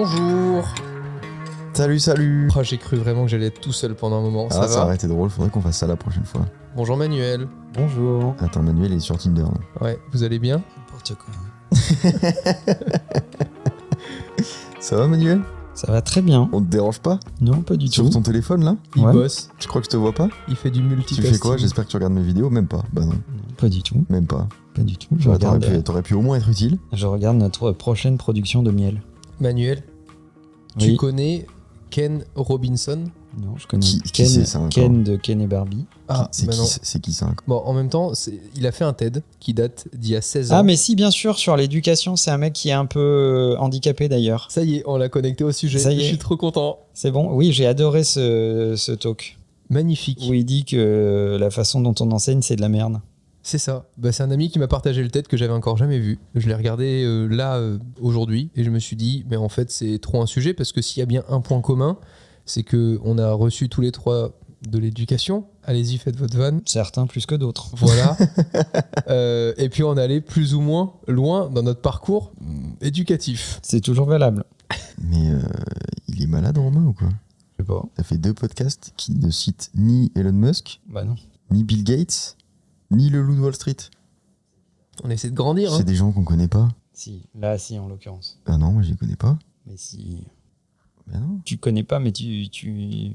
Bonjour Salut, salut Oh, J'ai cru vraiment que j'allais être tout seul pendant un moment. Ça Ah, va ça aurait été drôle, faudrait qu'on fasse ça la prochaine fois. Bonjour Manuel. Bonjour. Attends, Manuel est sur Tinder. là. Ouais, vous allez bien? N'importe quoi. Ça va, Manuel? Ça va très bien. On te dérange pas? Non, pas du Sur tout. ton téléphone, là? Il Ouais. bosse, Je crois que je te vois pas? il fait du Tu multitasking. fais quoi? J'espère que tu regardes mes vidéos. Même pas. Bah non, Non, pas du tout. même pas. Pas du tout. Je T'aurais regarde, pu, t'aurais pu au moins être utile. je regarde notre prochaine production de miel. Manuel, tu connais Ken Robinson? Non, je connais Qui- qui Ken, ça, de Ken et Barbie. Ah, c'est bah qui, c'est- c'est qui ça encore? Bon, en même temps, il a fait un TED qui date d'il y a 16 ans. Ah, mais si, bien sûr, sur l'éducation, c'est un mec qui est un peu euh, handicapé d'ailleurs. Ça y est, on l'a connecté au sujet. Ça y Je est. suis trop content. C'est bon? Oui, j'ai adoré ce, ce talk Magnifique. où il dit que la façon dont on enseigne, c'est de la merde. C'est ça. Bah, c'est un ami qui m'a partagé le TED que j'avais encore jamais vu. Je l'ai regardé euh, là euh, aujourd'hui et je me suis dit, mais en fait c'est trop un sujet parce que s'il y a bien un point commun, c'est que on a reçu tous les trois de l'éducation. Allez-y, faites votre vanne. Certains plus que d'autres. Voilà. Euh, et puis on allait plus ou moins loin dans notre parcours éducatif. C'est toujours valable. Mais euh, il est malade, Romain, ou quoi? Je sais pas. T'as fait deux podcasts qui ne citent ni Elon Musk, Bah non. ni Bill Gates, ni le loup de Wall Street. On essaie de grandir. hein. C'est des gens qu'on connaît pas. Si, là, si, en l'occurrence. Ah non, moi je les connais pas. Mais si. Bah non. Tu connais pas, mais tu. tu...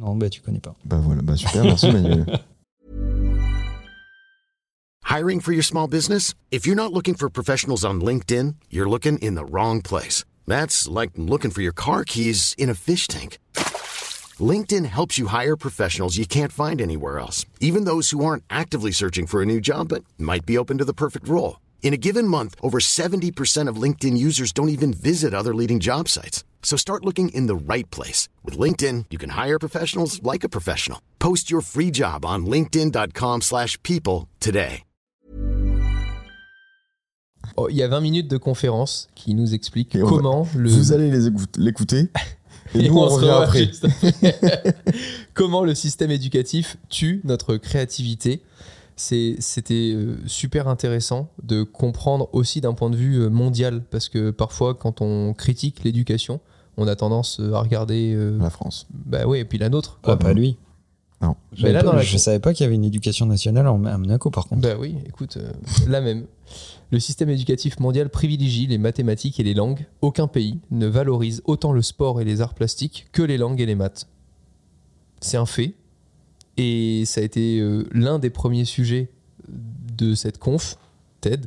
Non, bah tu connais pas. Bah voilà, bah super, merci Manuel. Hiring for your small business? If you're not looking for professionals on LinkedIn, you're looking in the wrong place. That's like looking for your car keys in a fish tank. LinkedIn helps you hire professionals you can't find anywhere else, even those who aren't actively searching for a new job but might be open to the perfect role. In a given month, over 70% of LinkedIn users don't even visit other leading job sites. So start looking in the right place. With LinkedIn, you can hire professionals like a professional. Post your free job on linkedin.com/people slash people today. Oh, Il y a 20 minutes de conférence qui nous explique Et on va- comment le. Vous allez l'écouter. Et, nous, on, se revient revoit après. juste après. Comment le système éducatif tue notre créativité? C'était euh, super intéressant de comprendre aussi d'un point de vue euh, mondial, parce que parfois, quand on critique l'éducation, on a tendance euh, à regarder. euh, La France. bah oui, et puis la nôtre. Quoi, quoi. pas lui. Non. Je Mais là, dans pas- la- je savais pas qu'il y avait une éducation nationale en- à Monaco, par contre. Bah oui, écoute, euh, la même. Le système éducatif mondial privilégie les mathématiques et les langues. Aucun pays ne valorise autant le sport et les arts plastiques que les langues et les maths. C'est un fait. Et ça a été euh, l'un des premiers sujets de cette conf, TED.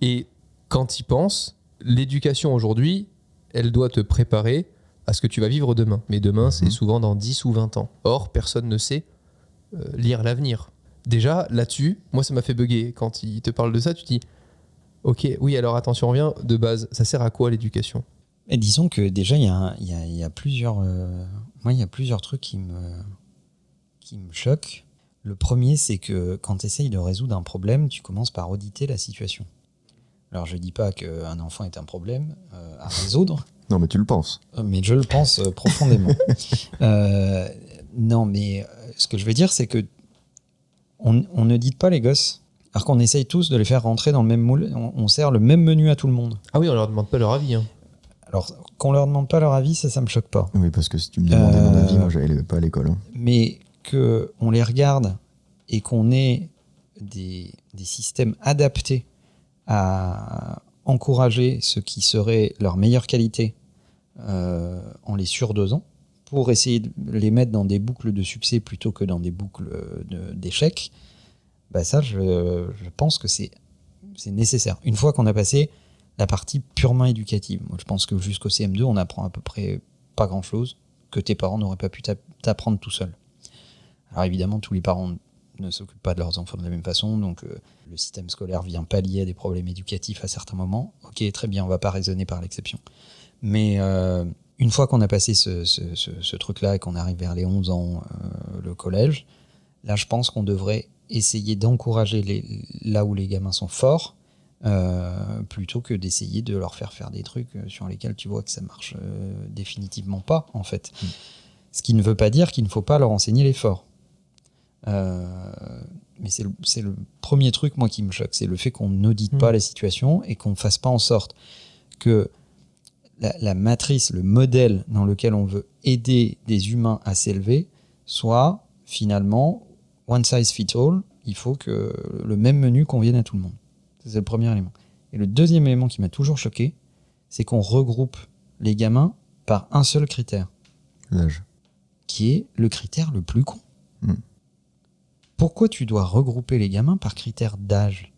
Et quand y penses, l'éducation aujourd'hui, elle doit te préparer à ce que tu vas vivre demain. Mais demain, c'est souvent dans 10 ou 20 ans. Or, personne ne sait euh, lire l'avenir. Déjà, là-dessus, moi, ça m'a fait bugger. Quand il te parle de ça, tu te dis Ok, oui, alors attention, on revient de base. Ça sert à quoi l'éducation? Et disons que déjà, il y a, un- il y a- il y a plusieurs. euh, moi, il y a plusieurs trucs qui me, qui me choquent. Le premier, c'est que quand tu essayes de résoudre un problème, tu commences par auditer la situation. Alors, je dis pas qu'un enfant est un problème euh, à résoudre, Non, mais tu le penses. Euh, mais je le pense profondément. Euh, non, mais ce que je veux dire, c'est que on, on ne dit pas les gosses, alors qu'on essaye tous de les faire rentrer dans le même moule. On, on sert le même menu à tout le monde. Ah oui, on leur demande pas leur avis. hein. Alors qu'on leur demande pas leur avis, ça, ça me choque pas. Oui, parce que si tu me demandais mon Euh, avis, moi j'allais pas à l'école. hein. Mais que on les regarde et qu'on ait des, des systèmes adaptés à encourager ce qui serait leur meilleure qualité euh, en les surdosant pour essayer de les mettre dans des boucles de succès plutôt que dans des boucles de- d'échecs, bah ça, je, pense que c'est nécessaire. Une fois qu'on a passé la partie purement éducative, je pense que jusqu'au CM2, on apprend à peu près pas grand-chose que tes parents n'auraient pas pu t'app- t'apprendre tout seul. Alors évidemment, tous les parents ne s'occupent pas de leurs enfants de la même façon, donc euh, le système scolaire vient pallier à des problèmes éducatifs à certains moments. Ok, très bien, on va pas raisonner par l'exception. Mais euh, une fois qu'on a passé ce truc-là et qu'on arrive vers les 11 ans, euh, le collège, là je pense qu'on devrait essayer d'encourager les, là où les gamins sont forts, euh, plutôt que d'essayer de leur faire faire des trucs euh, sur lesquels tu vois que ça marche euh, définitivement pas, en fait. Ce qui ne veut pas dire qu'il ne faut pas leur enseigner l'effort. Euh, mais c'est le, premier truc, moi, qui me choque. C'est le fait qu'on n'audite Mm. pas la situation et qu'on fasse pas en sorte que la, la matrice, le modèle dans lequel on veut aider des humains à s'élever soit finalement one size fits all. Il faut que le même menu convienne à tout le monde. C'est le premier élément. Et le deuxième élément qui m'a toujours choqué, c'est qu'on regroupe les gamins par un seul critère, L'âge. qui est le critère le plus con. Mm. Pourquoi tu dois regrouper les gamins par critère d'âge?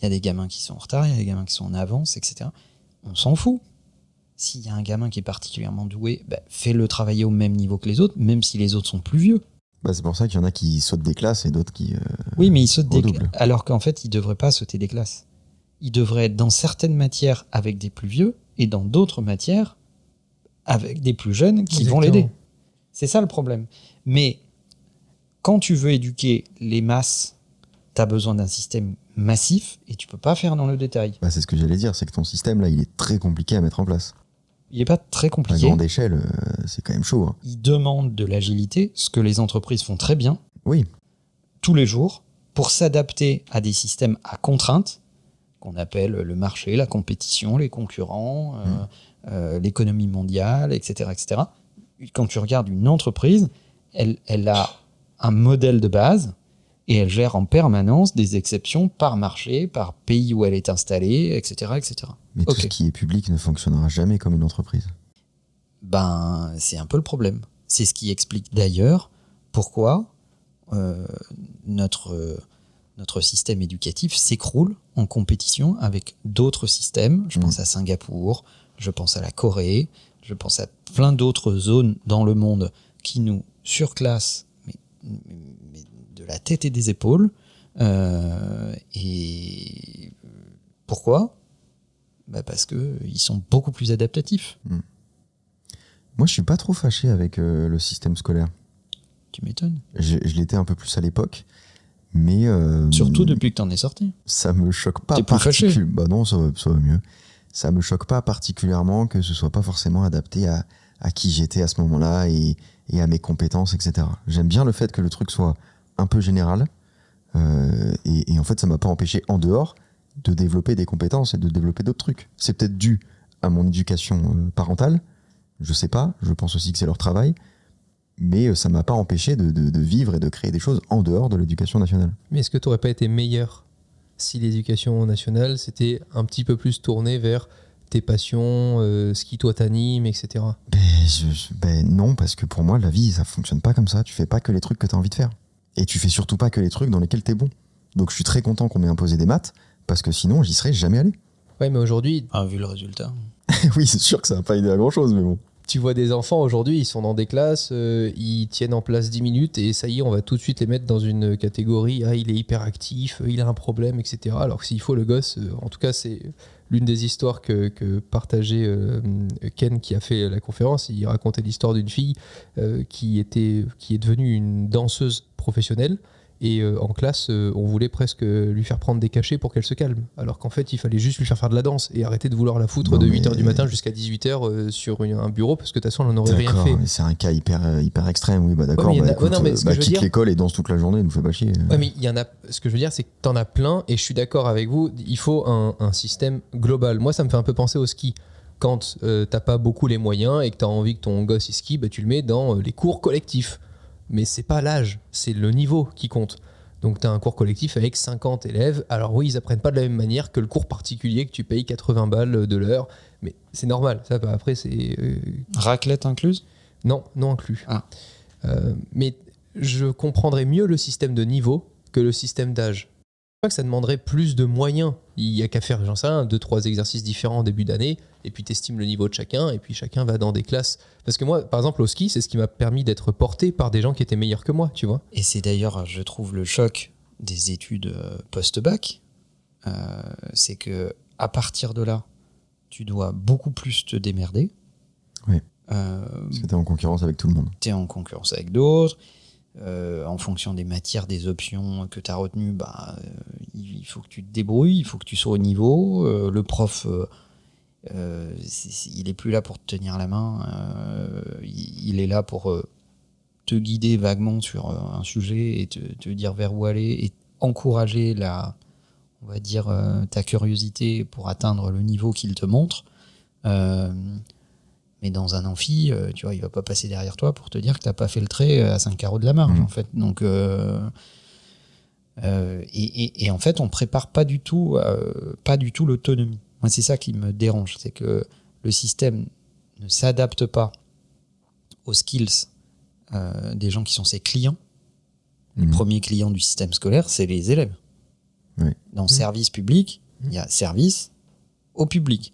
Il y a des gamins qui sont en retard, il y a des gamins qui sont en avance, etc. On s'en fout. S'il y a un gamin qui est particulièrement doué, bah, fais-le travailler au même niveau que les autres, même si les autres sont plus vieux. Bah, c'est pour ça qu'il y en a qui sautent des classes et d'autres qui. euh, Oui, mais il saute des classes. Alors qu'en fait, il devrait pas sauter des classes. Il devrait être dans certaines matières avec des plus vieux et dans d'autres matières avec des plus jeunes qui vont l'aider. C'est ça le problème. Mais quand tu veux éduquer les masses, tu as besoin d'un système massif et tu peux pas faire dans le détail. Bah, c'est ce que j'allais dire, c'est que ton système là, il est très compliqué à mettre en place. Il est pas très À compliqué. grande échelle, euh, c'est quand même chaud. hein. Il demande de l'agilité, ce que les entreprises font très bien. Oui. tous les jours pour s'adapter à des systèmes à contraintes qu'on appelle le marché, la compétition, les concurrents, euh, euh, l'économie mondiale, etc., etc. Quand tu regardes une entreprise, elle, elle a un modèle de base et elle gère en permanence des exceptions par marché, par pays où elle est installée, etc., etc. Mais tout ce qui est public ne fonctionnera jamais comme une entreprise. Ben, c'est un peu le problème. C'est ce qui explique d'ailleurs pourquoi euh, notre, euh, notre système éducatif s'écroule en compétition avec d'autres systèmes. Je Mm. pense à Singapour, je pense à la Corée, je pense à plein d'autres zones dans le monde qui nous surclassent, mais, mais de la tête et des épaules. Euh, et pourquoi? Bah Parce qu'ils sont beaucoup plus adaptatifs. Moi, je suis pas trop fâché avec euh, le système scolaire. Tu m'étonnes. Je, je l'étais un peu plus à l'époque, mais euh, Surtout depuis que t'en es sorti. ça me choque pas particulièrement. Bah non, ça va, ça va mieux. Ça me choque pas particulièrement que ce soit pas forcément adapté à, à qui j'étais à ce moment-là et, et à mes compétences, etc. J'aime bien le fait que le truc soit un peu général. euh, et, et en fait, ça m'a pas empêché en dehors de développer des compétences et de développer d'autres trucs. C'est peut-être dû à mon éducation euh, parentale. Je sais pas. Je pense aussi que c'est leur travail. Mais euh, ça m'a pas empêché de, de- de vivre et de créer des choses en dehors de l'éducation nationale. Mais est-ce que tu n'aurais pas été meilleur si l'éducation nationale s'était un petit peu plus tournée vers tes passions, euh, ce qui toi t'anime, etc. Ben, je- je- ben non, parce que pour moi, la vie, ça fonctionne pas comme ça. Tu fais pas que les trucs que tu as envie de faire. Et tu fais surtout pas que les trucs dans lesquels tu es bon. Donc je suis très content qu'on m'ait imposé des maths, parce que sinon, j'y serais jamais allé. Ouais, mais aujourd'hui, Ah, vu le résultat. oui, c'est sûr que ça va pas aider à grand chose, mais bon. tu vois des enfants aujourd'hui, ils sont dans des classes, euh, ils tiennent en place 10 minutes et ça y est, on va tout de suite les mettre dans une catégorie. Ah, il est hyperactif, euh, il a un problème, etc. Alors que s'il faut, le gosse, euh, en tout cas, c'est l'une des histoires que, partageait euh, Ken qui a fait la conférence. Il racontait l'histoire d'une fille euh, qui, était, qui est devenue une danseuse professionnelle. Et euh, en classe, euh, on voulait presque lui faire prendre des cachets pour qu'elle se calme. Alors qu'en fait, il fallait juste lui faire faire de la danse et arrêter de vouloir la foutre Non, de mais- 8h du matin jusqu'à 18h euh, sur une- un bureau parce que de toute façon, elle n'en aurait rien fait. mais c'est un cas hyper, euh, hyper extrême, oui, bah d'accord. Ouais, bah, a- ouais, bah, quitte dire- l'école et danse toute la journée, nous fait pas chier. Ouais, mais il y en a. Ce que je veux dire, c'est que t'en as plein, et je suis d'accord avec vous. Il faut un, un système global. Moi, ça me fait un peu penser au ski. Quand t'as pas beaucoup les moyens et que t'as envie que ton gosse il skie, bah, tu le mets dans les cours collectifs. Mais c'est pas l'âge, c'est le niveau qui compte. Donc t'as un cours collectif avec 50 élèves. Alors oui, ils apprennent pas de la même manière que le cours particulier que tu payes 80 balles de l'heure, mais c'est normal. Ça, bah, après, c'est euh, Raclette incluse? Non, non inclus. Ah. Euh, mais je comprendrais mieux le système de niveau que le système d'âge. Je crois que ça demanderait plus de moyens. Il y a qu'à faire, j'en sais rien, deux, trois exercices différents en début d'année, et puis t'estimes le niveau de chacun, et puis chacun va dans des classes. Parce que moi, par exemple, au ski, c'est ce qui m'a permis d'être porté par des gens qui étaient meilleurs que moi, tu vois. Et c'est d'ailleurs, je trouve, le choc des études euh, post-bac. Euh, c'est que à partir de là, tu dois beaucoup plus te démerder. Oui. Euh, Parce que t'es en concurrence avec tout le monde. tu es en concurrence avec d'autres. Euh, en fonction des matières, des options que tu as retenues, bah, euh, il faut que tu te débrouilles, il faut que tu sois au niveau. Euh, le prof, euh, c'est- il est plus là pour te tenir la main, euh, il, il est là pour euh, te guider vaguement sur un sujet et te, te dire vers où aller et encourager la, on va dire, ta curiosité pour atteindre le niveau qu'il te montre. Mais dans un amphi, tu vois, il va pas passer derrière toi pour te dire que t'as pas fait le trait à 5 carreaux de la marge, Mhm. en fait. Donc, et, et- et en fait, on prépare pas du tout, pas du tout l'autonomie. Moi, c'est ça qui me dérange, c'est que le système ne s'adapte pas aux skills euh, des gens qui sont ses clients. Les Mhm. premiers clients du système scolaire, c'est les élèves. Oui. Dans service public, il y a service au public.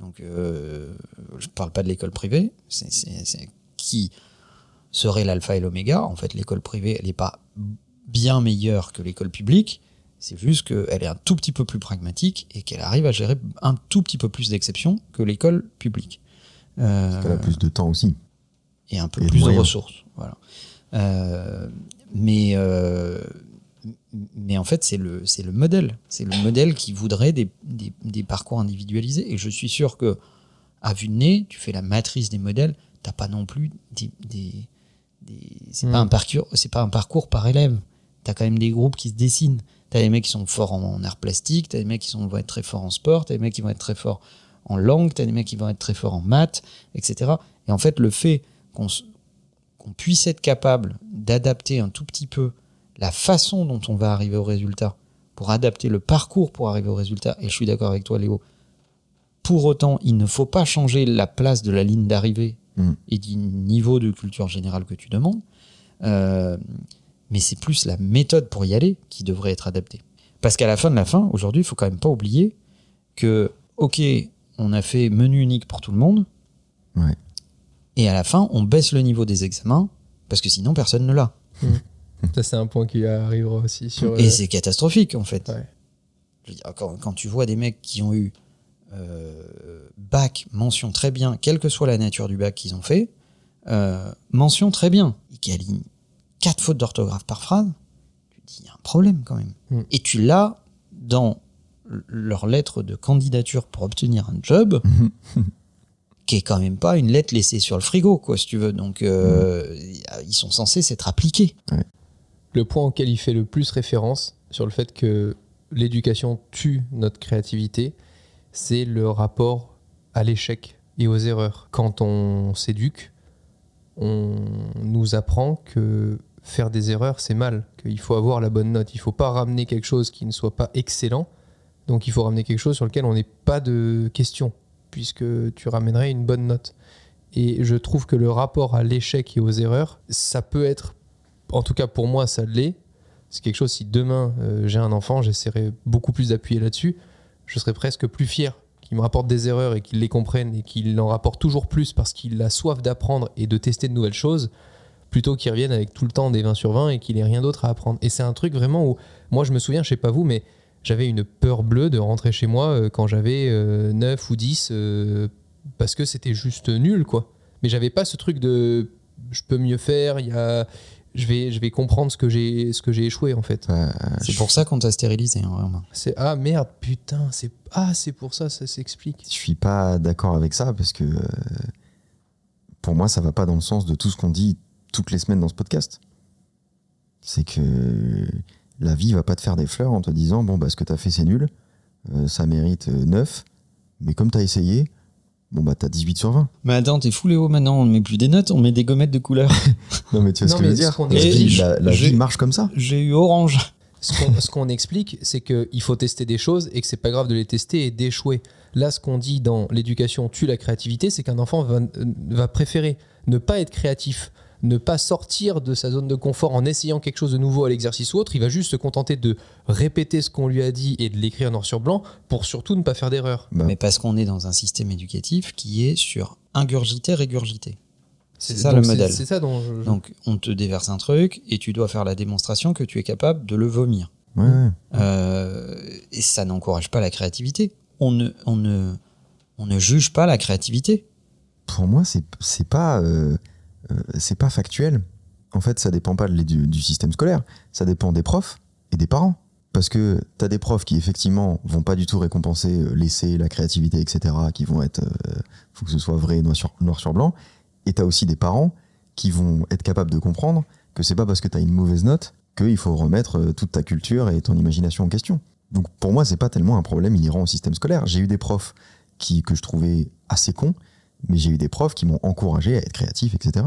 Donc, euh, je ne parle pas de l'école privée, c'est qui serait l'alpha et l'oméga. En fait, l'école privée, elle n'est pas bien meilleure que l'école publique, c'est juste qu'elle est un tout petit peu plus pragmatique et qu'elle arrive à gérer un tout petit peu plus d'exceptions que l'école publique. Euh, Elle a plus de temps aussi. et un peu Et plus de ressources. Voilà. Euh, mais, euh, mais en fait, c'est le, c'est le modèle. C'est le modèle qui voudrait des, des, des parcours individualisés. Et je suis sûr que, à vue de nez, tu fais la matrice des modèles, t'as pas non plus des. des, des- c'est pas un parcours, c'est pas un parcours par élève. T'as quand même des groupes qui se dessinent. T'as des mecs qui sont forts en, en art plastique, t'as des mecs qui sont, vont être très forts en sport, t'as des mecs qui vont être très forts en langue, t'as des mecs qui vont être très forts en maths, etc. Et en fait, le fait qu'on puisse être capable d'adapter un tout petit peu la façon dont on va arriver au résultat, pour adapter le parcours pour arriver au résultat, et je suis d'accord avec toi Léo, pour autant, il ne faut pas changer la place de la ligne d'arrivée Mm. et du niveau de culture générale que tu demandes, Euh, mais c'est plus la méthode pour y aller qui devrait être adaptée. Parce qu'à la fin de la fin, aujourd'hui, il faut quand même pas oublier que, ok, on a fait menu unique pour tout le monde, Ouais. et à la fin, on baisse le niveau des examens, parce que sinon, personne ne l'a. Ça, c'est un point qui arrivera aussi sur. Et euh, c'est catastrophique, en fait. Ouais. Je veux dire, quand, quand tu vois des mecs qui ont eu euh, bac, mention très bien, quelle que soit la nature du bac qu'ils ont fait, euh, mention très bien, alignent quatre fautes d'orthographe par phrase, tu te dis, il y a un problème quand même. Mm. Et tu l'as dans leur lettre de candidature pour obtenir un job, qui est quand même pas une lettre laissée sur le frigo, quoi, si tu veux. Donc, euh, ils sont censés s'être appliqués. le point auquel il fait le plus référence sur le fait que l'éducation tue notre créativité, c'est le rapport à l'échec et aux erreurs. Quand on s'éduque, on nous apprend que faire des erreurs, c'est mal, qu'il faut avoir la bonne note. Il faut pas ramener quelque chose qui ne soit pas excellent, donc il faut ramener quelque chose sur lequel on n'ait pas de questions, puisque tu ramènerais une bonne note. Et je trouve que le rapport à l'échec et aux erreurs, ça peut être en tout cas pour moi ça l'est. C'est quelque chose, si demain euh, j'ai un enfant, j'essaierai beaucoup plus d'appuyer là-dessus, je serais presque plus fier qu'il me rapporte des erreurs et qu'il les comprenne et qu'il en rapporte toujours plus parce qu'il a soif d'apprendre et de tester de nouvelles choses, plutôt qu'il revienne avec tout le temps des 20 sur 20 et qu'il ait rien d'autre à apprendre. Et c'est un truc vraiment où, moi je me souviens, je sais pas vous, mais j'avais une peur bleue de rentrer chez moi euh, quand j'avais euh, 9 ou 10 euh, parce que c'était juste nul, quoi. Mais j'avais pas ce truc de je peux mieux faire, il y a je vais, je vais comprendre ce que j'ai ce que j'ai échoué en fait. Euh, C'est pour ça qu'on t'a stérilisé, hein, vraiment. C'est ah merde putain c'est ah c'est pour ça ça s'explique. je suis pas d'accord avec ça parce que euh, pour moi, ça va pas dans le sens de tout ce qu'on dit toutes les semaines dans ce podcast. C'est que la vie va pas te faire des fleurs en te disant bon bah ce que t'as fait c'est nul, euh, ça mérite euh, 9, mais comme t'as essayé, bon bah t'as 18 sur 20. Mais attends, t'es fou Léo, maintenant on ne met plus des notes, on met des gommettes de couleur. Non mais tu vois Non, ce que je veux dire? La explique- vie- La, la j'ai- vie marche comme ça. J'ai eu orange. Ce qu'on ce qu'on explique c'est que il faut tester des choses et que c'est pas grave de les tester et d'échouer. Là ce qu'on dit dans l'éducation tue la créativité c'est qu'un enfant va, va préférer ne pas être créatif, ne pas sortir de sa zone de confort en essayant quelque chose de nouveau à l'exercice ou autre, il va juste se contenter de répéter ce qu'on lui a dit et de l'écrire noir sur blanc pour surtout ne pas faire d'erreur. Bah, Mais parce qu'on est dans un système éducatif qui est sur ingurgiter, régurgiter. C'est ça le modèle. C'est ça dont je- je- Donc on te déverse un truc et tu dois faire la démonstration que tu es capable de le vomir. ouais, ouais. Euh, et ça n'encourage pas la créativité. On ne, on, ne, on ne juge pas la créativité. pour moi, c'est c'est pas euh, c'est pas factuel. En fait, ça dépend pas du système scolaire, ça dépend des profs et des parents. Parce que tu as des profs qui effectivement vont pas du tout récompenser euh, l'essai, la créativité, etc., qui vont être, euh, faut que ce soit vrai, noir sur, noir sur blanc. Et tu as aussi des parents qui vont être capables de comprendre que c'est pas parce que tu as une mauvaise note qu'il faut remettre euh, toute ta culture et ton imagination en question. Donc pour moi, c'est pas tellement un problème inhérent au système scolaire. J'ai eu des profs qui, que je trouvais assez con, mais j'ai eu des profs qui m'ont encouragé à être créatif, etc.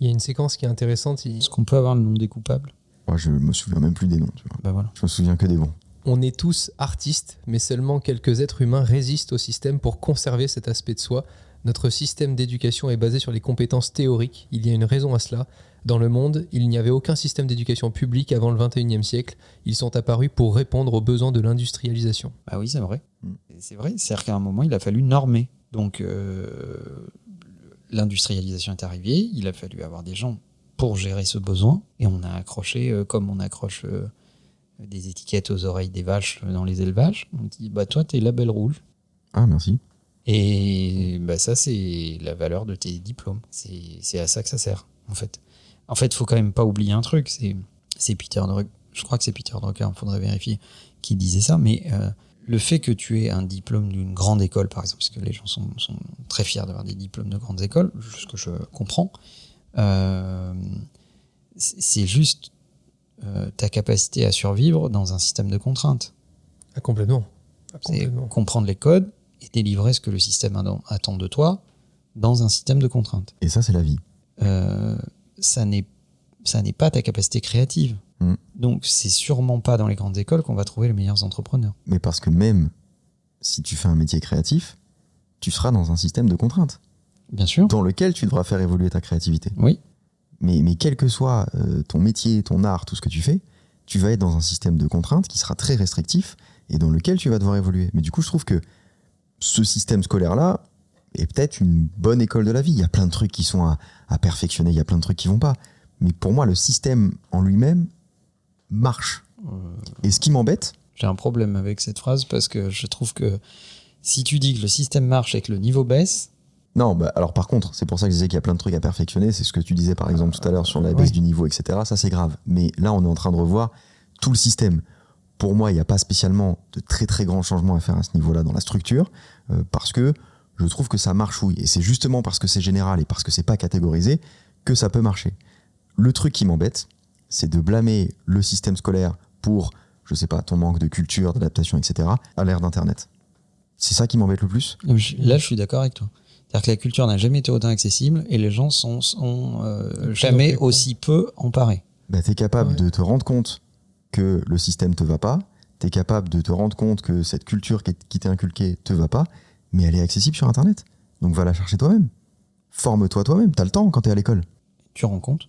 Il y a une séquence qui est intéressante. il- Est-ce qu'on peut avoir le nom des coupables? Moi, je me souviens même plus des noms, tu vois. Bah voilà. Je me souviens que des bons. On est tous artistes, mais seulement quelques êtres humains résistent au système pour conserver cet aspect de soi. Notre système d'éducation est basé sur les compétences théoriques. Il y a une raison à cela. Dans le monde, il n'y avait aucun système d'éducation publique avant le 21e siècle. Ils sont apparus pour répondre aux besoins de l'industrialisation. Bah oui, c'est vrai. Mm. C'est vrai, c'est-à-dire qu'à un moment, il a fallu normer. Donc, euh, l'industrialisation est arrivée, il a fallu avoir des gens pour gérer ce besoin, et on a accroché, euh, comme on accroche euh, des étiquettes aux oreilles des vaches dans les élevages, on dit, bah toi, t'es label rouge. Ah, merci. Et bah, ça, c'est la valeur de tes diplômes. C'est à ça que ça sert, en fait. En fait, faut quand même pas oublier un truc. C'est c'est Peter Drucker, je crois que c'est Peter Drucker, il faudrait vérifier, qui disait ça. Mais euh, le fait que tu aies un diplôme d'une grande école, par exemple, parce que les gens sont, sont très fiers d'avoir des diplômes de grandes écoles, ce que je comprends, euh, c'est juste euh, ta capacité à survivre dans un système de contraintes. Ah, complètement. Ah, complètement. comprendre les codes et délivrer ce que le système attend- de toi dans un système de contraintes. Et ça, c'est la vie. Euh, ça n'est pas ta capacité créative. Mm. Donc c'est sûrement pas dans les grandes écoles qu'on va trouver les meilleurs entrepreneurs. Mais parce que même si tu fais un métier créatif, tu seras dans un système de contraintes Bien sûr. dans lequel tu devras faire évoluer ta créativité. Oui. Mais, mais quel que soit euh, ton métier, ton art, tout ce que tu fais, tu vas être dans un système de contraintes qui sera très restrictif et dans lequel tu vas devoir évoluer. Mais du coup, je trouve que ce système scolaire-là est peut-être une bonne école de la vie. Il y a plein de trucs qui sont à, à perfectionner, il y a plein de trucs qui vont pas. Mais pour moi, le système en lui-même marche. Et ce qui m'embête, J'ai un problème avec cette phrase parce que je trouve que si tu dis que le système marche et que le niveau baisse, Non, bah, alors par contre, c'est pour ça que je disais qu'il y a plein de trucs à perfectionner. C'est ce que tu disais par exemple tout à l'heure sur la baisse Oui. du niveau, etc. Ça, c'est grave. Mais là, on est en train de revoir tout le système. Pour moi, il n'y a pas spécialement de très très grands changements à faire à ce niveau-là dans la structure, euh, parce que je trouve que ça marche, oui. Et c'est justement parce que c'est général et parce que c'est pas catégorisé que ça peut marcher. Le truc qui m'embête, c'est de blâmer le système scolaire pour, je sais pas, ton manque de culture, d'adaptation, etc., à l'ère d'Internet. C'est ça qui m'embête le plus. là je suis d'accord avec toi. C'est-à-dire que la culture n'a jamais été autant accessible et les gens sont, sont euh, jamais aussi peu emparés. bah, tu es capable Ouais. de te rendre compte que le système te va pas, tu es capable de te rendre compte que cette culture qui est- qui t'est inculquée te va pas, mais elle est accessible sur Internet. Donc va la chercher toi-même. Forme-toi toi-même, t'as le temps quand t'es à l'école. Tu rends compte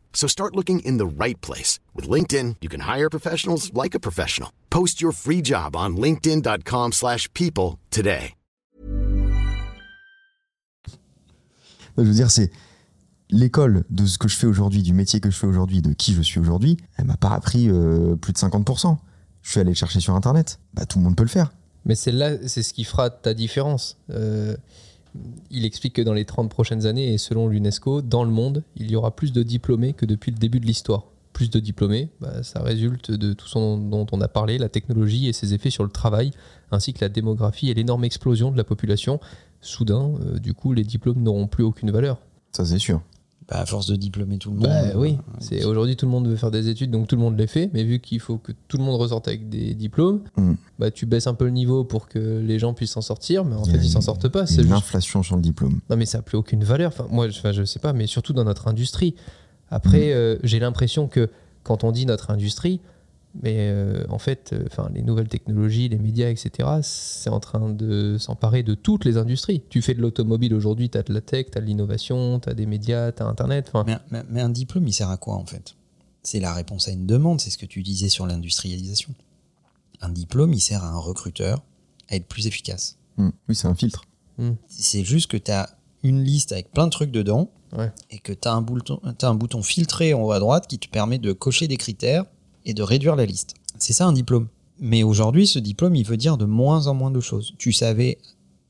So start looking in the right place. With LinkedIn, you can hire professionals like a professional. Post your free job on linkedin.com/people slash people today. Je veux dire, c'est l'école de ce que je fais aujourd'hui, du métier que je fais aujourd'hui, de qui je suis aujourd'hui, elle m'a pas appris euh, plus de 50%. Je suis allé le chercher sur Internet. Bah, tout le monde peut le faire. Mais c'est là, c'est ce qui fera ta différence. Euh, il explique que dans les 30 prochaines années, et selon l'UNESCO, dans le monde, il y aura plus de diplômés que depuis le début de l'histoire. Plus de diplômés, bah, ça résulte de tout ce dont on a parlé, la technologie et ses effets sur le travail, ainsi que la démographie et l'énorme explosion de la population. Soudain, euh, du coup, les diplômes n'auront plus aucune valeur. Ça, c'est sûr. Bah, À force de diplômer tout le monde. Bah euh, oui, c'est aujourd'hui tout le monde veut faire des études, donc tout le monde les fait. Mais vu qu'il faut que tout le monde ressorte avec des diplômes, Mm. bah tu baisses un peu le niveau pour que les gens puissent s'en sortir, mais en fait a ils s'en une- sortent pas. C'est Une juste inflation sur le diplôme. non, mais ça n'a plus aucune valeur. Enfin, moi, je, enfin, je sais pas, mais surtout dans notre industrie. Après, euh, j'ai l'impression que quand on dit notre industrie, mais euh, en fait, euh, enfin, les nouvelles technologies, les médias, etc., c'est en train de s'emparer de toutes les industries. Tu fais de l'automobile aujourd'hui, tu as de la tech, tu as de l'innovation, tu as des médias, tu as Internet. Mais, mais- mais un diplôme, il sert à quoi en fait? C'est la réponse à une demande, c'est ce que tu disais sur l'industrialisation. Un diplôme, il sert à un recruteur à être plus efficace. Mm. Oui, c'est un filtre. C'est juste que tu as une liste avec plein de trucs dedans Ouais. et que tu as, un bouton- t'as un bouton filtré en haut à droite qui te permet de cocher des critères et de réduire la liste. C'est ça un diplôme. Mais aujourd'hui, ce diplôme, il veut dire de moins en moins de choses. Tu savais,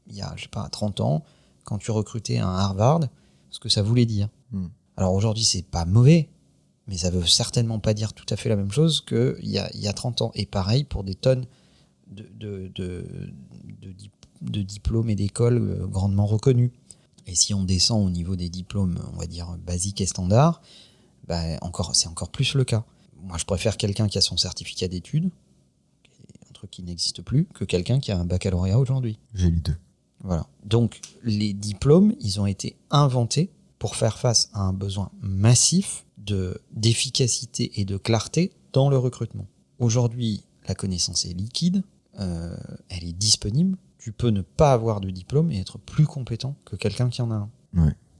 il y a, je sais pas, 30 ans, quand tu recrutais un Harvard, ce que ça voulait dire. Mm. Alors aujourd'hui, c'est pas mauvais, mais ça veut certainement pas dire tout à fait la même chose qu'il y a, il y a 30 ans. Et pareil pour des tonnes de, de, de, de di- de diplômes et d'écoles euh, grandement reconnus. Et si on descend au niveau des diplômes, on va dire basiques et standards, bah, encore, c'est encore plus le cas. Moi, je préfère quelqu'un qui a son certificat d'études, un truc qui n'existe plus, que quelqu'un qui a un baccalauréat aujourd'hui. J'ai les deux. Voilà. Donc, les diplômes, ils ont été inventés pour faire face à un besoin massif de d'efficacité et de clarté dans le recrutement. Aujourd'hui, la connaissance est liquide, euh, elle est disponible. Tu peux ne pas avoir de diplôme et être plus compétent que quelqu'un qui en a un.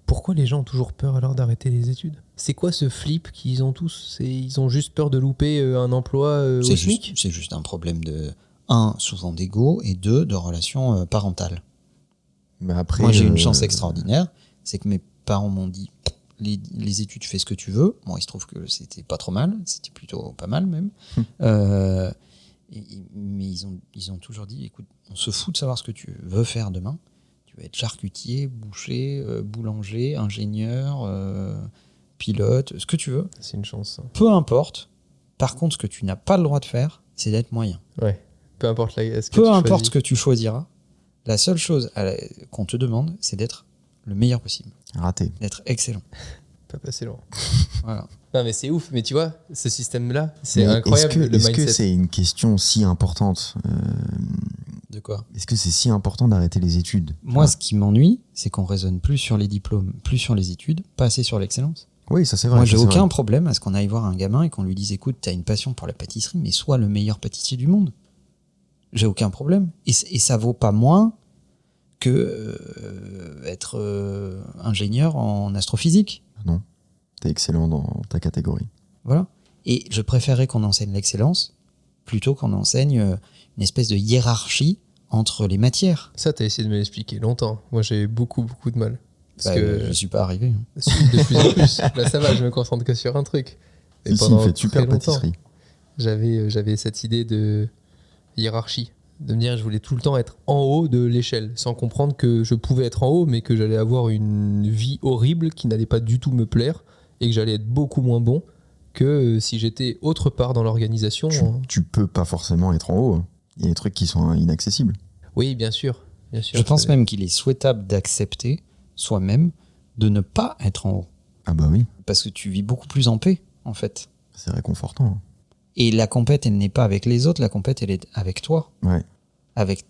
Pourquoi les gens ont toujours peur alors d'arrêter les études? C'est quoi ce flip qu'ils ont tous Ils ont juste peur de louper euh, un emploi euh, au C'est juste, c'est juste un problème de un, souvent d'ego et deux, de relations euh, parentales. Mais après, Moi, j'ai une chance extraordinaire, c'est que mes parents m'ont dit les, les études, fais ce que tu veux. Bon, il se trouve que c'était pas trop mal, c'était plutôt pas mal même. Euh, et- et- mais ils ont, ils ont toujours dit écoute, on se fout de savoir ce que tu veux faire demain. Tu vas être charcutier, boucher, euh, boulanger, ingénieur, euh, pilote, ce que tu veux. C'est une chance. ça. Peu importe. Par contre, ce que tu n'as pas le droit de faire, c'est d'être moyen. Ouais. Peu importe la. ce que Peu tu importe choisis. ce que tu choisiras, la seule chose la- qu'on te demande, c'est d'être le meilleur possible, Raté. d'être excellent. Pas passer loin. Voilà. Non mais c'est ouf. Mais tu vois, ce système-là, c'est incroyable. Est-ce que que c'est une question si importante euh, De quoi? Est-ce que c'est si important d'arrêter les études? Moi, Ah. ce qui m'ennuie, c'est qu'on raisonne plus sur les diplômes, plus sur les études, pas assez sur l'excellence. Oui, ça c'est vrai. Moi, j'ai aucun vrai. problème à ce qu'on aille voir un gamin et qu'on lui dise écoute, t'as une passion pour la pâtisserie, mais sois le meilleur pâtissier du monde. J'ai aucun problème. Et, et ça vaut pas moins que euh, être euh, ingénieur en astrophysique. Non, t'es excellent dans ta catégorie. Voilà. Et je préférerais qu'on enseigne l'excellence plutôt qu'on enseigne euh, une espèce de hiérarchie entre les matières. Ça, t'as essayé de me l'expliquer longtemps. Moi, j'ai beaucoup, beaucoup de mal. Parce Bah, que Je suis pas arrivé. hein. De plus en plus. Là, ça va, je me concentre que sur un truc. Et Si, si, il pendant fait super pâtisserie. j'avais, euh, j'avais cette idée de hiérarchie. De me dire, je voulais tout le temps être en haut de l'échelle, sans comprendre que je pouvais être en haut, mais que j'allais avoir une vie horrible qui n'allait pas du tout me plaire et que j'allais être beaucoup moins bon que euh, si j'étais autre part dans l'organisation. Tu, hein. tu peux pas forcément être en haut. hein. Il y a des trucs qui sont inaccessibles. Oui, bien sûr. Bien sûr Je pense même qu'il est souhaitable d'accepter soi-même de ne pas être en haut. Ah bah oui, Parce que tu vis beaucoup plus en paix, en fait. c'est réconfortant. hein. Et la compète, elle n'est pas avec les autres, la compète, elle est avec toi, Ouais. avec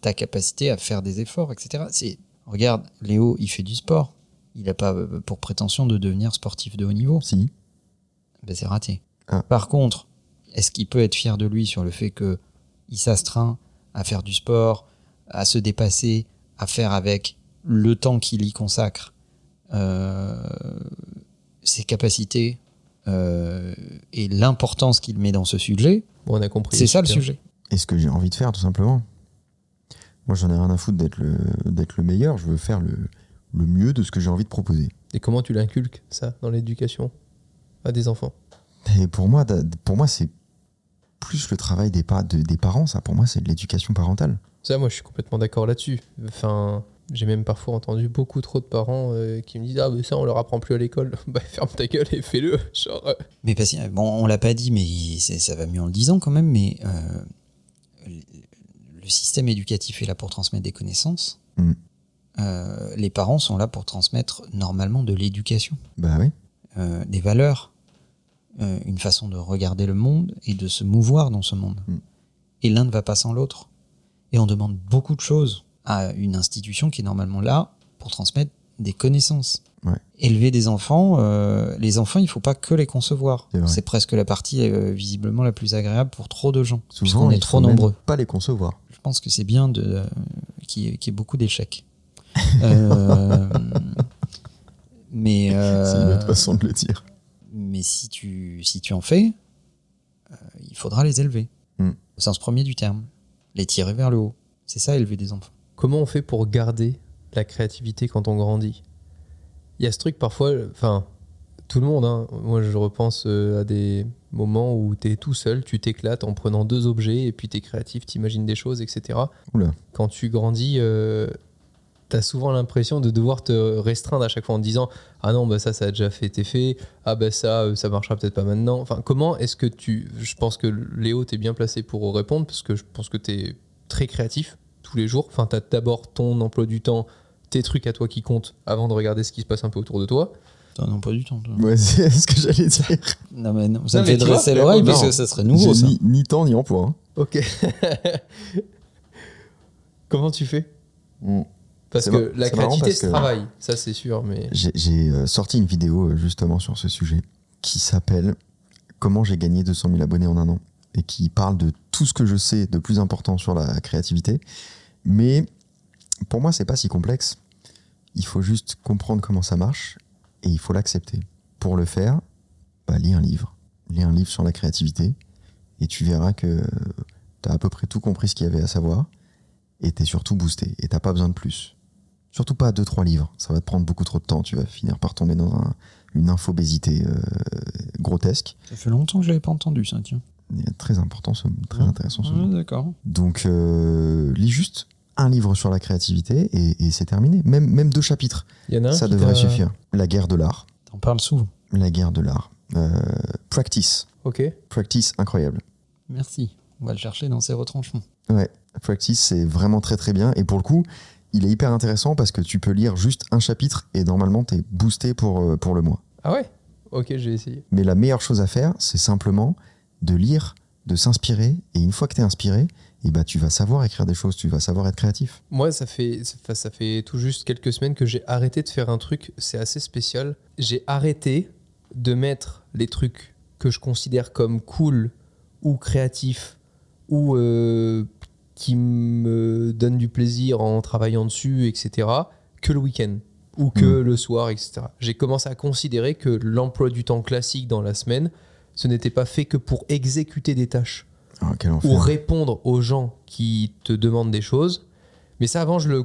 ta capacité à faire des efforts, etc. C'est, regarde, Léo, il fait du sport. Il n'a pas euh, pour prétention de devenir sportif de haut niveau. Si. Ben, c'est raté. Ah. Par contre, est-ce qu'il peut être fier de lui sur le fait que il s'astreint à faire du sport, à se dépasser, à faire avec le temps qu'il y consacre, euh, ses capacités euh, et l'importance qu'il met dans ce sujet Bon, on a compris. C'est ça le sujet. Et ce que j'ai envie de faire, tout simplement. Moi, j'en ai rien à foutre d'être le, d'être le meilleur. Je veux faire le, le mieux de ce que j'ai envie de proposer. Et comment tu l'inculques, ça, dans l'éducation à des enfants? Et pour moi, pour moi c'est plus le travail des, pa- de- des parents. Ça, pour moi, c'est de l'éducation parentale. Ça, moi, je suis complètement d'accord là-dessus. Enfin, j'ai même parfois entendu beaucoup trop de parents euh, qui me disent Ah, mais ça, on leur apprend plus à l'école. bah, ferme ta gueule et fais-le. Genre, euh, Mais parce que, bon, on l'a pas dit, mais ça va mieux en le disant quand même, mais euh, le système éducatif est là pour transmettre des connaissances. Mm. Euh, les parents sont là pour transmettre normalement de l'éducation, Bah oui. euh, des valeurs, euh, une façon de regarder le monde et de se mouvoir dans ce monde. Mm. Et l'un ne va pas sans l'autre. Et on demande beaucoup de choses à une institution qui est normalement là pour transmettre des connaissances. Ouais. Élever des enfants, euh, les enfants, il faut pas que les concevoir. C'est presque la partie euh, visiblement la plus agréable pour trop de gens, Souvent, puisqu'on est trop nombreux. Pas les concevoir. Je pense que c'est bien de euh, qu'il y, ait- qu'il y ait beaucoup d'échecs. Euh, mais C'est une autre façon de le dire. mais si tu si tu en fais, il faudra les élever Mm. au sens premier du terme, les tirer vers le haut. C'est ça élever des enfants. Comment on fait pour garder la créativité quand on grandit? Il y a ce truc parfois, enfin, tout le monde, hein. moi je repense euh, à des moments où tu es tout seul, tu t'éclates en prenant deux objets et puis tu es créatif, tu imagines des choses, etc. Oula. Quand tu grandis, euh, t'as souvent l'impression de devoir te restreindre à chaque fois en te disant ah non bah ça ça a déjà fait été fait ah bah ça euh, ça marchera peut-être pas maintenant enfin comment est-ce que tu je pense que Léo t'es bien placé pour répondre parce que je pense que t'es très créatif tous les jours enfin t'as d'abord ton emploi du temps tes trucs à toi qui comptent avant de regarder ce qui se passe un peu autour de toi T'en as pas du temps. toi. Ouais, c'est ce que j'allais dire. Non, mais non, ça Non, me mais fait tu vois, dresser mais l'oreille parce que ça serait nouveau, J'ai ça. ni, ni temps ni emploi. hein. ok comment tu fais? Parce C'est que mar- la c'est marrant créativité parce se que- travaille ça c'est sûr mais J'ai j'ai, euh, sorti une vidéo euh, justement sur ce sujet qui s'appelle Comment j'ai gagné 200 000 abonnés en un an et qui parle de tout ce que je sais de plus important sur la créativité. Mais pour moi, c'est pas si complexe. Il faut juste comprendre comment ça marche et il faut l'accepter. Pour le faire, bah, lis un livre. Lis un livre sur la créativité et tu verras que tu as à peu près tout compris ce qu'il y avait à savoir et tu es surtout boosté et t'as pas besoin de plus. Surtout pas deux trois livres, ça va te prendre beaucoup trop de temps. Tu vas finir par tomber dans un- une infobésité euh, grotesque. Ça fait longtemps que je l'avais pas entendu, ça, tiens. Très important, ce, très Ouais. intéressant. Ce Ouais, mot. d'accord. Donc euh, lis juste un livre sur la créativité et, et c'est terminé. Même même deux chapitres, il y en a un ça devrait suffire. La guerre de l'art, T'en parles souvent. la guerre de l'art. Euh, practice, ok practice incroyable. Merci. On va le chercher dans ses retranchements. Ouais, Practice, c'est vraiment très très bien. Et pour le coup, il est hyper intéressant parce que tu peux lire juste un chapitre et normalement, tu es boosté pour, euh, pour le mois. ah ouais? Ok je vais essayer Mais la meilleure chose à faire, c'est simplement de lire, de s'inspirer. Et une fois que tu es inspiré, et bah, tu vas savoir écrire des choses, tu vas savoir être créatif. Moi, ça fait, ça, ça fait tout juste quelques semaines que j'ai arrêté de faire un truc, c'est assez spécial. J'ai arrêté de mettre les trucs que je considère comme cool ou créatifs ou euh, qui me donnent du plaisir en travaillant dessus, etc., que le week-end ou que le soir, etc. J'ai commencé à considérer que l'emploi du temps classique dans la semaine, ce n'était pas fait que pour exécuter des tâches Ah, ou répondre aux gens qui te demandent des choses. Mais ça, avant, je le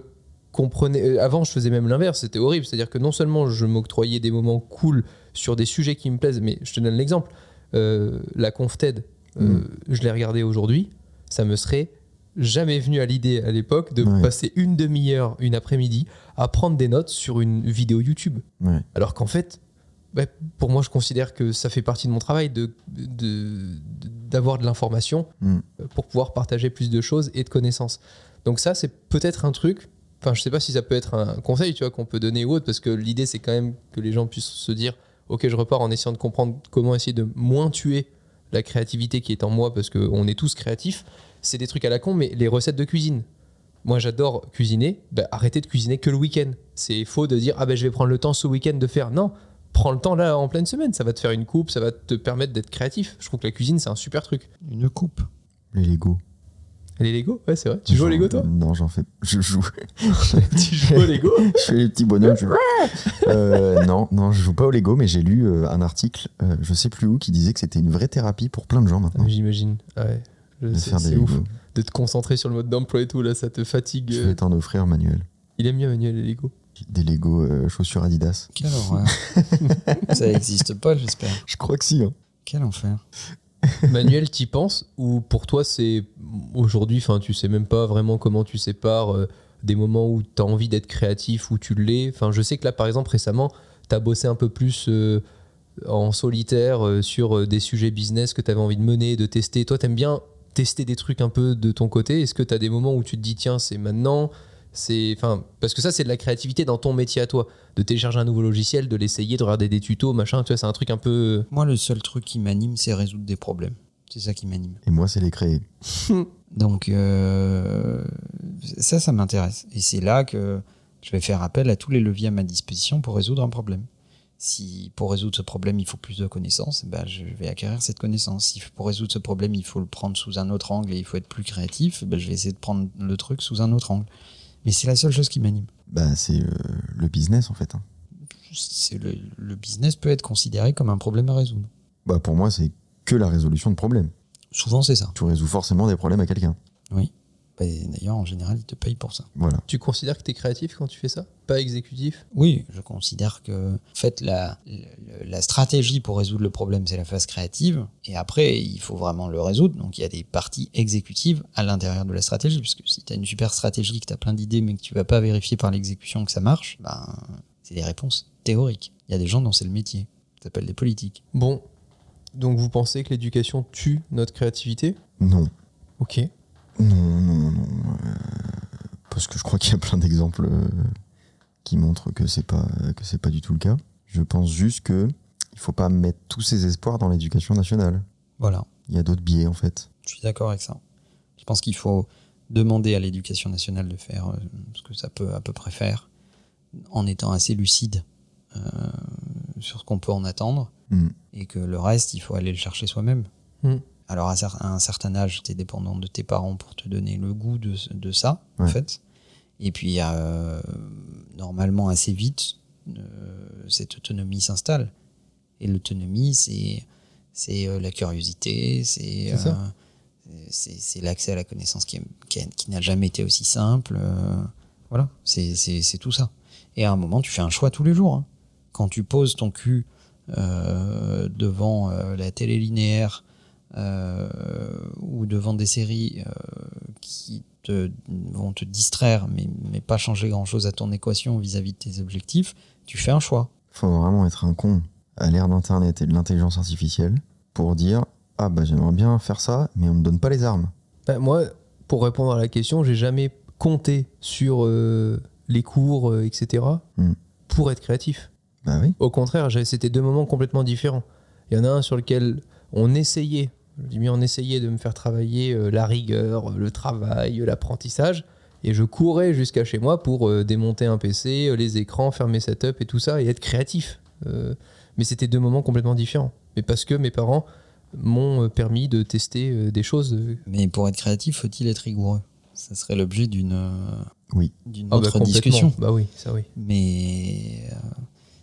comprenais. euh, Avant, je faisais même l'inverse. C'était horrible. C'est-à-dire que non seulement je m'octroyais des moments cool sur des sujets qui me plaisent, mais je te donne l'exemple. Euh, la ConfTED, euh, Mm. je l'ai regardée aujourd'hui. Ça me serait jamais venu à l'idée à l'époque de Ouais. passer une demi-heure, une après-midi, à prendre des notes sur une vidéo YouTube. Ouais. Alors qu'en fait, bah, pour moi, je considère que ça fait partie de mon travail de, d'avoir de l'information Mm. euh, pour pouvoir partager plus de choses et de connaissances. Donc ça, c'est peut-être un truc. Enfin, je sais pas si ça peut être un conseil, tu vois, qu'on peut donner ou autre, parce que l'idée, c'est quand même que les gens puissent se dire, ok, je repars en essayant de comprendre comment essayer de moins tuer la créativité qui est en moi, parce qu'on est tous créatifs. C'est des trucs à la con, mais les recettes de cuisine. Moi, j'adore cuisiner. Bah, arrêtez de cuisiner que le week-end. C'est faux de dire, ah ben, je vais prendre le temps ce week-end de faire. Non, prends le temps là en pleine semaine. Ça va te faire une coupe, ça va te permettre d'être créatif. Je trouve que la cuisine, c'est un super truc. Une coupe. Les Lego. Les Lego? Ouais, c'est vrai. Tu joues au Lego, toi? Non, j'en fais. Je joue. Tu joues au Lego? Je fais les petits bonhommes. je- Euh, non, non, je joue pas au Lego, mais j'ai lu euh, un article, euh, je sais plus où, qui disait que c'était une vraie thérapie pour plein de gens maintenant. J'imagine. Ouais. Je de sais, faire des c'est ouf. Lego. De te concentrer sur le mode d'emploi et tout, là, ça te fatigue. Je vais t'en offrir, Manuel. Il aime bien Manuel les Lego. Des Lego euh, chaussures Adidas. Quelle horreur. ça n'existe pas, j'espère. Je crois que si. hein. Quel enfer. Manuel, t'y penses Ou pour toi, c'est aujourd'hui, enfin, tu sais même pas vraiment comment tu sépares euh, des moments où tu as envie d'être créatif, où tu l'es? Enfin, je sais que là, par exemple, récemment, tu as bossé un peu plus euh, en solitaire euh, sur euh, des sujets business que tu avais envie de mener, de tester. Toi, t'aimes bien tester des trucs un peu de ton côté. Est-ce que tu as des moments où tu te dis, tiens, c'est maintenant? C'est enfin parce que ça c'est de la créativité dans ton métier à toi de télécharger un nouveau logiciel de l'essayer de regarder des tutos machin tu vois c'est un truc un peu Moi, le seul truc qui m'anime, c'est résoudre des problèmes. C'est ça qui m'anime. Et moi, c'est les créer. Donc, euh, ça, ça m'intéresse. Et c'est là que je vais faire appel à tous les leviers à ma disposition pour résoudre un problème. Si pour résoudre ce problème, il faut plus de connaissances, ben, je vais acquérir cette connaissance. Si pour résoudre ce problème, il faut le prendre sous un autre angle et il faut être plus créatif, ben, je vais essayer de prendre le truc sous un autre angle. Mais c'est la seule chose qui m'anime. Bah, c'est euh, le business, en fait. hein. Le business peut être considéré comme un problème à résoudre. Bah, pour moi, c'est que la résolution de problèmes. Souvent, c'est ça. Tu résous forcément des problèmes à quelqu'un. Oui. Bah, D'ailleurs, en général, ils te payent pour ça. Voilà. Tu considères que tu es créatif quand tu fais ça? Pas exécutif? Oui, je considère que en fait, la, la stratégie pour résoudre le problème, c'est la phase créative. Et après, il faut vraiment le résoudre. Donc, il y a des parties exécutives à l'intérieur de la stratégie. Puisque si tu as une super stratégie, que tu as plein d'idées, mais que tu vas pas vérifier par l'exécution que ça marche, ben, c'est des réponses théoriques. Il y a des gens dont c'est le métier. Ça s'appelle des politiques. Bon, donc vous pensez que l'éducation tue notre créativité? Non. Ok. Non, non, non. euh, parce que je crois qu'il y a plein d'exemples euh, qui montrent que c'est pas que c'est pas du tout le cas. Je pense juste que il faut pas mettre tous ses espoirs dans l'éducation nationale. Voilà. Il y a d'autres biais en fait. Je suis d'accord avec ça. Je pense qu'il faut demander à l'éducation nationale de faire euh, ce que ça peut à peu près faire, en étant assez lucide euh, sur ce qu'on peut en attendre, Mm. et que le reste, il faut aller le chercher soi-même. Mm. Alors à, cer- à un certain âge, tu es dépendant de tes parents pour te donner le goût de, ça, en fait. Et puis, euh, normalement, assez vite, euh, cette autonomie s'installe. Et l'autonomie, c'est c'est euh, la curiosité, c'est l'accès à la connaissance qui, qui n'a jamais été aussi simple. voilà, c'est tout ça. Et à un moment, tu fais un choix tous les jours. hein. Quand tu poses ton cul devant la télé linéaire ou devant des séries euh, qui te, vont te distraire, mais, mais pas changer grand-chose à ton équation vis-à-vis de tes objectifs, tu fais un choix. Faut vraiment être un con à l'ère d'internet et de l'intelligence artificielle pour dire ah bah j'aimerais bien faire ça mais on me donne pas les armes. Bah, moi, pour répondre à la question, j'ai jamais compté sur euh, les cours, euh, etc. Mm. pour être créatif. Bah oui. Au contraire, c'était deux moments complètement différents. Il y en a un sur lequel on essayait, je dis bien on essayait de me faire travailler euh, la rigueur, euh, le travail, euh, l'apprentissage, et je courais jusqu'à chez moi pour démonter un PC, les écrans, faire mes setups et tout ça, et être créatif. Mais c'était deux moments complètement différents. Mais parce que mes parents m'ont permis de tester des choses. Mais pour être créatif, faut-il être rigoureux? Ça serait l'objet d'une Oui. d'une ah bah, autre discussion. Bah oui, ça oui. Mais euh,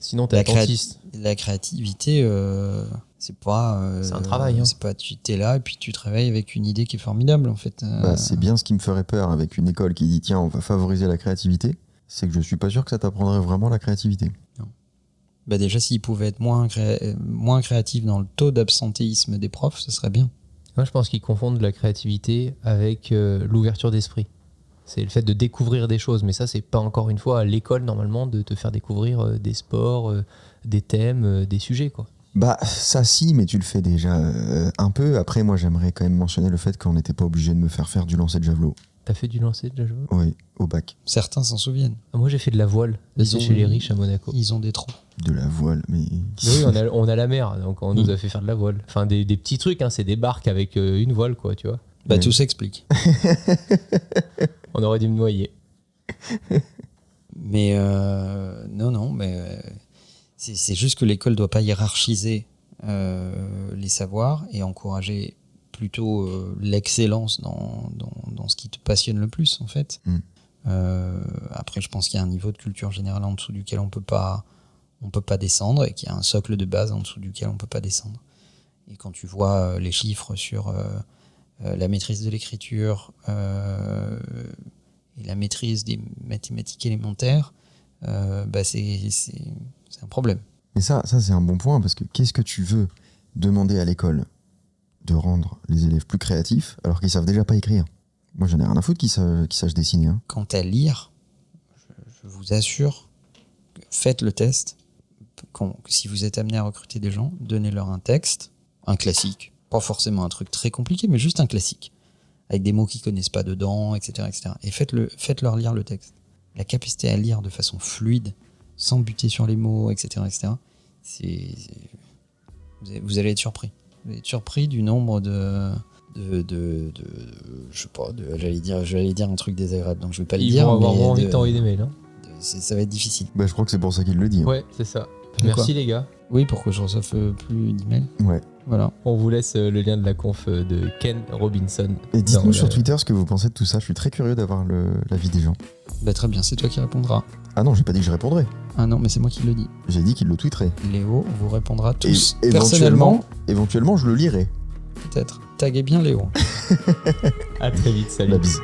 Sinon, t'es La créa- attentiste. la créativité, euh, c'est pas. euh, C'est un travail, hein. C'est pas tu t'es là et puis tu travailles avec une idée qui est formidable en fait. Euh, Bah, c'est bien ce qui me ferait peur avec une école qui dit tiens on va favoriser la créativité. C'est que je suis pas sûr que ça t'apprendrait vraiment la créativité. bah déjà, s'ils pouvaient être moins, cré- moins créatifs dans le taux d'absentéisme des profs, ce serait bien. Moi, je pense qu'ils confondent la créativité avec euh, l'ouverture d'esprit. C'est le fait de découvrir des choses, mais ça, c'est pas encore une fois à l'école normalement de te faire découvrir euh, des sports, euh, des thèmes, euh, des sujets, quoi. Bah ça si mais tu le fais déjà euh, un peu. Après moi j'aimerais quand même mentionner le fait qu'on n'était pas obligé de me faire faire du lancer de javelot. T'as fait du lancer déjà joué Oui au bac. Certains s'en souviennent. Ah, Moi, j'ai fait de la voile. C'est chez les riches à Monaco. Ils ont des trous. De la voile mais. Mais oui, on a, on a la mer, donc on nous Mm. a fait faire de la voile. Enfin, des, des petits trucs, hein, c'est des barques avec euh, une voile, quoi, tu vois. Bah Ouais. tout s'explique. On aurait dû me noyer. Mais euh, non, non, mais euh, c'est juste que l'école doit pas hiérarchiser euh, les savoirs et encourager plutôt euh, l'excellence dans, dans, dans ce qui te passionne le plus, en fait. Mm. Euh, après, je pense qu'il y a un niveau de culture générale en dessous duquel on peut pas on peut pas descendre et qu'il y a un socle de base en dessous duquel on peut pas descendre. Et quand tu vois les chiffres sur la maîtrise de l'écriture euh, et la maîtrise des mathématiques élémentaires, euh, bah c'est un problème. Mais ça, ça c'est un bon point parce que qu'est-ce que tu veux demander à l'école de rendre les élèves plus créatifs alors qu'ils savent déjà pas écrire? Moi j'en ai rien à foutre qu'ils sa- qu'ils sachent dessiner. hein. Quant à lire, je, je vous assure, faites le test. Quand- si vous êtes amené à recruter des gens, donnez-leur un texte, un classique, pas forcément un truc très compliqué, mais juste un classique, avec des mots qu'ils connaissent pas dedans, etc., etc. Et faites-le, faites-leur lire le texte. La capacité à lire de façon fluide, sans buter sur les mots, etc., etc. C'est, c'est- vous, allez, être surpris. Vous allez être surpris du nombre de de, de, de- je sais pas, de- j'allais dire, j'allais dire un truc désagréable, donc je vais pas le Ils dire. vont avoir envie de- t'envoyer des mails. Hein. de- c'est- ça va être difficile. Bah, je crois que c'est pour ça qu'il le dit. hein. Ouais, c'est ça. De Merci les gars. Oui, pour que je reçoive euh, plus d'emails. Ouais. Voilà. On vous laisse euh, le lien de la conf euh, de Ken Robinson. Et dites-nous sur Twitter ce que vous pensez de tout ça. Je suis très curieux d'avoir l'avis des gens. Bah, très bien, c'est toi qui répondras. Ah non, j'ai pas dit que je répondrais. Ah non, mais c'est moi qui le dis. J'ai dit qu'il le tweeterait. Léo vous répondra Et tous éventuellement, personnellement, éventuellement, je le lirai. peut-être. Taguez bien Léo. À très vite, salut. La bise.